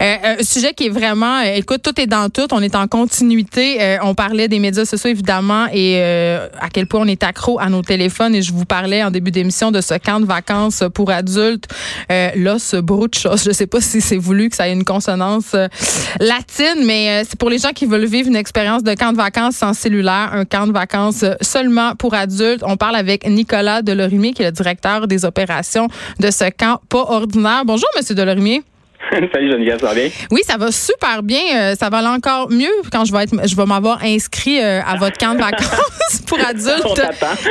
un sujet qui est vraiment, écoute, tout est dans tout. On est en continuité. on parlait des médias sociaux, évidemment, et à quel point on est accro à nos téléphones. Et je vous parlais en début d'émission de ce camp de vacances pour adultes. là, ce brou de. Je sais pas si c'est voulu que ça ait une consonance latine, mais c'est pour les gens qui veulent vivre une expérience de camp de vacances sans cellulaire, un camp de vacances seulement pour adultes. On parle avec Nicolas Delorimier, qui est le directeur des opérations de ce camp pas ordinaire. Bonjour, Monsieur Delorimier. Salut Geneviève, ça va bien? Oui, ça va super bien. Euh, ça va aller encore mieux quand je vais être, je vais m'avoir inscrit euh, à votre camp de vacances pour adultes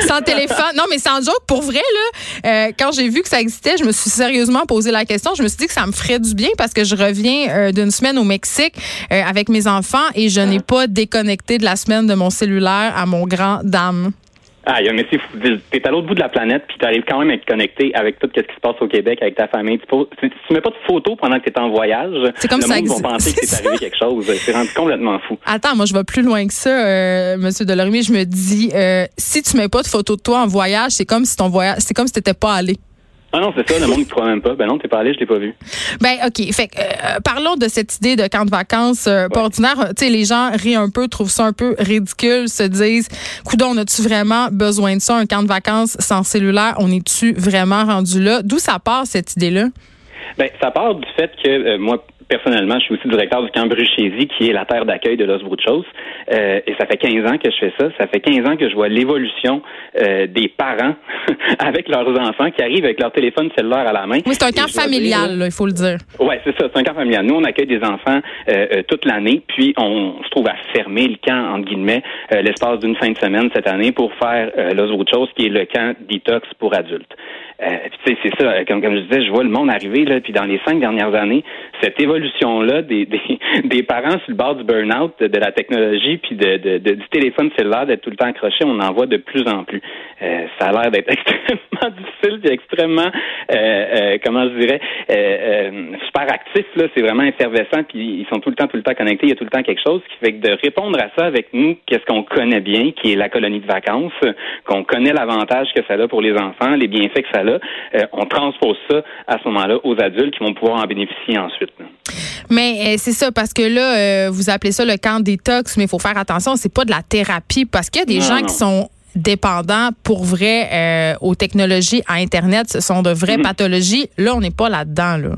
sans téléphone. Non, mais sans joke, pour vrai là, euh, quand j'ai vu que ça existait, je me suis sérieusement posé la question. Je me suis dit que ça me ferait du bien parce que je reviens d'une semaine au Mexique avec mes enfants et je n'ai pas déconnecté de la semaine de mon cellulaire à mon grand dame. Ah, mais si t'es à l'autre bout de la planète, puis t'arrives quand même à être connecté avec tout ce qui se passe au Québec, avec ta famille. Tu, si tu mets pas de photos pendant que t'es en voyage, c'est comme le monde vont penser que t'est arrivé quelque chose. C'est rendu complètement fou. Attends, moi je vais plus loin que ça, euh, Monsieur Delormier. Je me dis, euh, si tu mets pas de photos de toi en voyage, c'est comme si ton voyage, c'est comme si t'étais pas allé. Ah non, c'est ça, le monde ne croit même pas. Ben non, t'es pas allé, je l'ai pas vu. Ben OK. Fait euh, parlons de cette idée de camp de vacances euh, pas ordinaire. Tu sais, les gens rient un peu, trouvent ça un peu ridicule, se disent, coudon, on a-tu vraiment besoin de ça, un camp de vacances sans cellulaire? On est-tu vraiment rendu là? D'où ça part, cette idée-là? Ben, ça part du fait que euh, moi, personnellement, je suis aussi directeur du camp Bruchésie, qui est la terre d'accueil de Los Bruchos. Euh, et ça fait 15 ans que je fais ça. Ça fait 15 ans que je vois l'évolution euh, des parents avec leurs enfants qui arrivent avec leur téléphone cellulaire à la main. Oui, c'est un camp familial, il faut le dire. Oui, c'est ça, c'est un camp familial. Nous, on accueille des enfants euh, toute l'année, puis on se trouve à fermer le camp, entre guillemets, l'espace d'une fin de semaine cette année pour faire Los Bruchos, qui est le camp detox pour adultes. Euh, c'est ça, comme, comme je disais, je vois le monde arriver, là, puis dans les cinq dernières années, cette évolution-là des, des, des parents sur le bord du burn-out de, la technologie, puis de, de, du téléphone cellulaire, d'être tout le temps accroché, on en voit de plus en plus. Euh, ça a l'air d'être extrêmement difficile, puis extrêmement, euh, euh, comment je dirais, super actif, là, c'est vraiment effervescent, puis ils sont tout le temps, tout le temps connectés, il y a tout le temps quelque chose, qui fait que de répondre à ça avec nous, qu'est-ce qu'on connaît bien, qui est la colonie de vacances, qu'on connaît l'avantage que ça a pour les enfants, les bienfaits que ça a, euh, on transpose ça à ce moment-là aux adultes qui vont pouvoir en bénéficier ensuite. Mais euh, c'est ça, parce que là, euh, vous appelez ça le camp détox, mais il faut faire attention, c'est pas de la thérapie, parce qu'il y a des gens qui sont dépendants pour vrai aux technologies à Internet, ce sont de vraies mhm. pathologies. Là, on n'est pas là-dedans, là.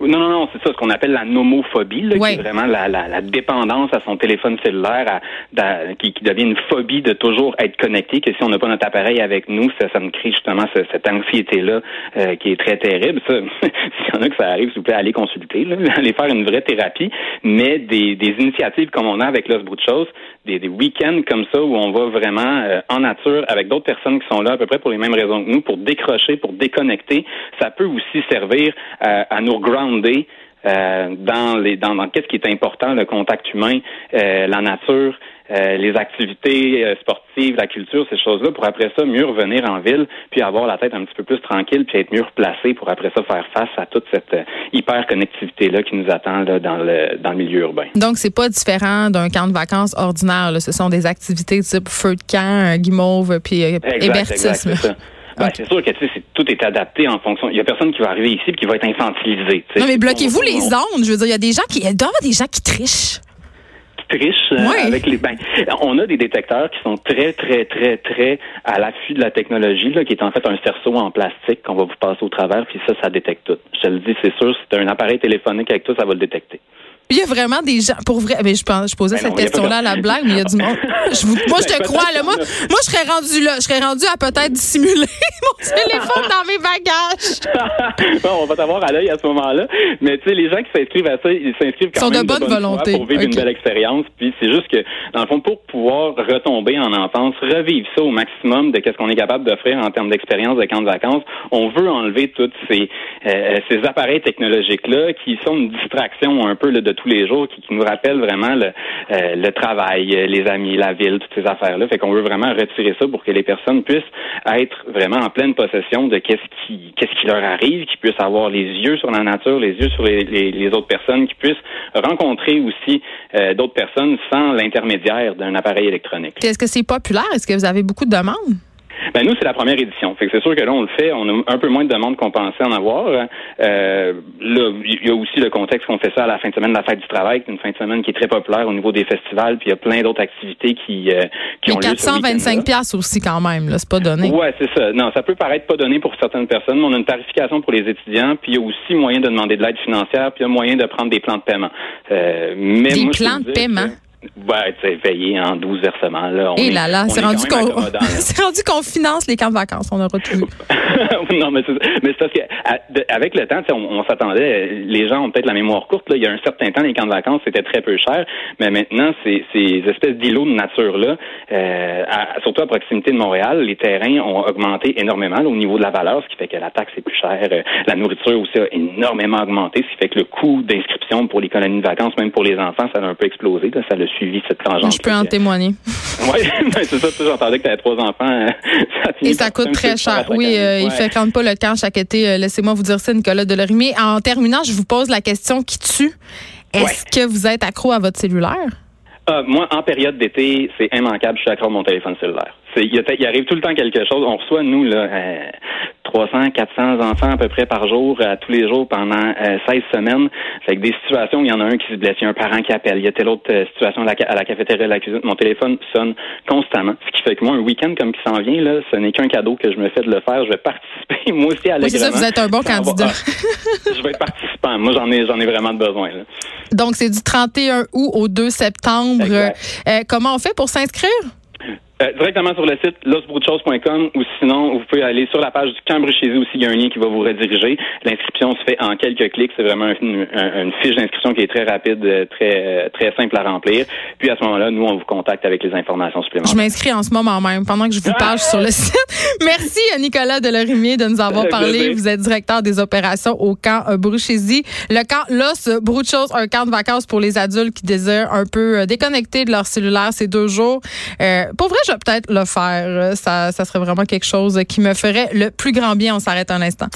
Non, non, non, c'est ça, ce qu'on appelle la nomophobie, là, qui est vraiment la, la, la, dépendance à son téléphone cellulaire, à, qui, qui, devient une phobie de toujours être connecté, que si on n'a pas notre appareil avec nous, ça, ça me crée justement cette anxiété-là euh, qui est très terrible. Ça, s'il y en a que ça arrive, s'il vous plaît, allez consulter, là, allez faire une vraie thérapie, mais des, des initiatives comme on a avec Los Bruchos, des, des week-ends comme ça où on va vraiment euh, en nature avec d'autres personnes qui sont là à peu près pour les mêmes raisons que nous, pour décrocher, pour déconnecter, ça peut aussi servir euh, à nous ground euh, dans les dans, dans qu'est-ce qui est important, le contact humain, euh, la nature, euh, les activités sportives, la culture, ces choses-là, pour après ça mieux revenir en ville, puis avoir la tête un petit peu plus tranquille, puis être mieux replacé pour après ça faire face à toute cette hyper connectivité là qui nous attend là, dans le dans le milieu urbain. Donc c'est pas différent d'un camp de vacances ordinaire. Là. Ce sont des activités type feu de camp, guimauve, puis hébertisme. Ben, c'est sûr que tout est adapté en fonction. Il y a personne qui va arriver ici et qui va être infantilisé. Non, mais bloquez-vous les ondes. Je veux dire, il y a des gens qui. Il doit y avoir des gens qui trichent trichent euh, avec les ben, on a des détecteurs qui sont très très très très à l'affût de la technologie là, qui est en fait un cerceau en plastique qu'on va vous passer au travers puis ça ça détecte tout. Je te le dis c'est sûr si tu as un appareil téléphonique avec tout ça va le détecter il y a vraiment des gens, pour vrai, mais je, pense, je posais ben cette question-là à la blague, mais il y a du monde. Je moi, je te crois, là. Moi, moi, je serais rendu là. Je serais rendu à peut-être dissimuler mon téléphone dans mes bagages. on va t'avoir à l'œil à ce moment-là. Mais tu sais, les gens qui s'inscrivent à ça, ils s'inscrivent quand même de bonne, volonté pour vivre une belle expérience. Puis c'est juste que, dans le fond, pour pouvoir retomber en enfance, revivre ça au maximum de qu'est-ce qu'on est capable d'offrir en termes d'expérience de camp de vacances, on veut enlever tous ces, euh, ces appareils technologiques-là qui sont une distraction un peu là, de tous les jours qui, nous rappellent vraiment le, euh, travail, les amis, la ville, toutes ces affaires-là. Fait qu'on veut vraiment retirer ça pour que les personnes puissent être vraiment en pleine possession de qu'est-ce qui qu'est-ce qui leur arrive, qu'ils puissent avoir les yeux sur la nature, les yeux sur les, les, autres personnes, qu'ils puissent rencontrer aussi euh, d'autres personnes sans l'intermédiaire d'un appareil électronique. Est-ce que c'est populaire? Est-ce que vous avez beaucoup de demandes? Ben nous, c'est la première édition. Fait que c'est sûr que là, on le fait. On a un peu moins de demandes qu'on pensait en avoir. Euh, là, il y a aussi le contexte qu'on fait ça à la fin de semaine de la fête du travail, qui est une fin de semaine qui est très populaire au niveau des festivals. Puis il y a plein d'autres activités qui, euh, qui ont lieu. 425 pièces aussi quand même. Là, c'est pas donné. Ouais, c'est ça. Non, ça peut paraître pas donné pour certaines personnes, mais on a une tarification pour les étudiants. Puis il y a aussi moyen de demander de l'aide financière. Puis il y a moyen de prendre des plans de paiement. Euh, mais des plans de paiement? Ouais, tu sais, veillé en 12 versements. Là. Et eh là là, c'est rendu qu'on rendu qu'on finance les camps de vacances. On a retrouvé. non, mais c'est parce que avec le temps, on, on s'attendait, les gens ont peut-être la mémoire courte. Là. Il y a un certain temps, les camps de vacances, c'était très peu cher. Mais maintenant, ces, ces espèces d'îlots de nature-là, euh, surtout à proximité de Montréal, les terrains ont augmenté énormément au niveau de la valeur, ce qui fait que la taxe est plus chère. Euh, la nourriture aussi a énormément augmenté, ce qui fait que le coût d'inscription pour les colonies de vacances, même pour les enfants, ça a un peu explosé. Là. Ça le suivi cette tangente. Je peux en témoigner. oui, ben, c'est ça. J'entendais que tu avais trois enfants. Euh, ça Et ça coûte très cher. Oui, euh, il fait quand pas le camp chaque été. Euh, laissez-moi vous dire ça, Nicolas Delorimier. En terminant, je vous pose la question qui tue. Est-ce que vous êtes accro à votre cellulaire? moi, en période d'été, c'est immanquable. Je suis accro à mon téléphone cellulaire. Il, arrive tout le temps quelque chose. On reçoit, nous, là, 300, 400 enfants à peu près par jour, à tous les jours pendant 16 euh, semaines. Fait que des situations, il y en a un qui se blesse, il y a un parent qui appelle, il y a telle autre euh, situation à la, cafétéria, à la cuisine. Mon téléphone sonne constamment. Ce qui fait que moi, un week-end comme qui s'en vient, là, ce n'est qu'un cadeau que je me fais de le faire. Je vais participer, moi aussi, à Oui, c'est ça, vous êtes un bon candidat. je vais être participant. Moi, j'en ai, j'en ai vraiment besoin. Donc, c'est du 31 août au 2 septembre. Euh, comment on fait pour s'inscrire? Euh, directement sur le site losbruchos.com ou sinon, vous pouvez aller sur la page du Cambre chez aussi. Il y a un lien qui va vous rediriger. L'inscription se fait en quelques clics. C'est vraiment une, une, fiche d'inscription qui est très rapide, euh, très, euh, très simple à remplir. Puis à ce moment-là, nous, on vous contacte avec les informations supplémentaires. Je m'inscris en ce moment même, pendant que je vous parle sur le site. Merci à Nicolas Delorimier de nous avoir parlé. Vous êtes directeur des opérations au camp Bruchesi. Le camp Los Bruchos, un camp de vacances pour les adultes qui désirent un peu déconnecter de leur cellulaire ces deux jours. Euh, pour vrai, peut-être le faire. Ça, ça serait vraiment quelque chose qui me ferait le plus grand bien. On s'arrête un instant.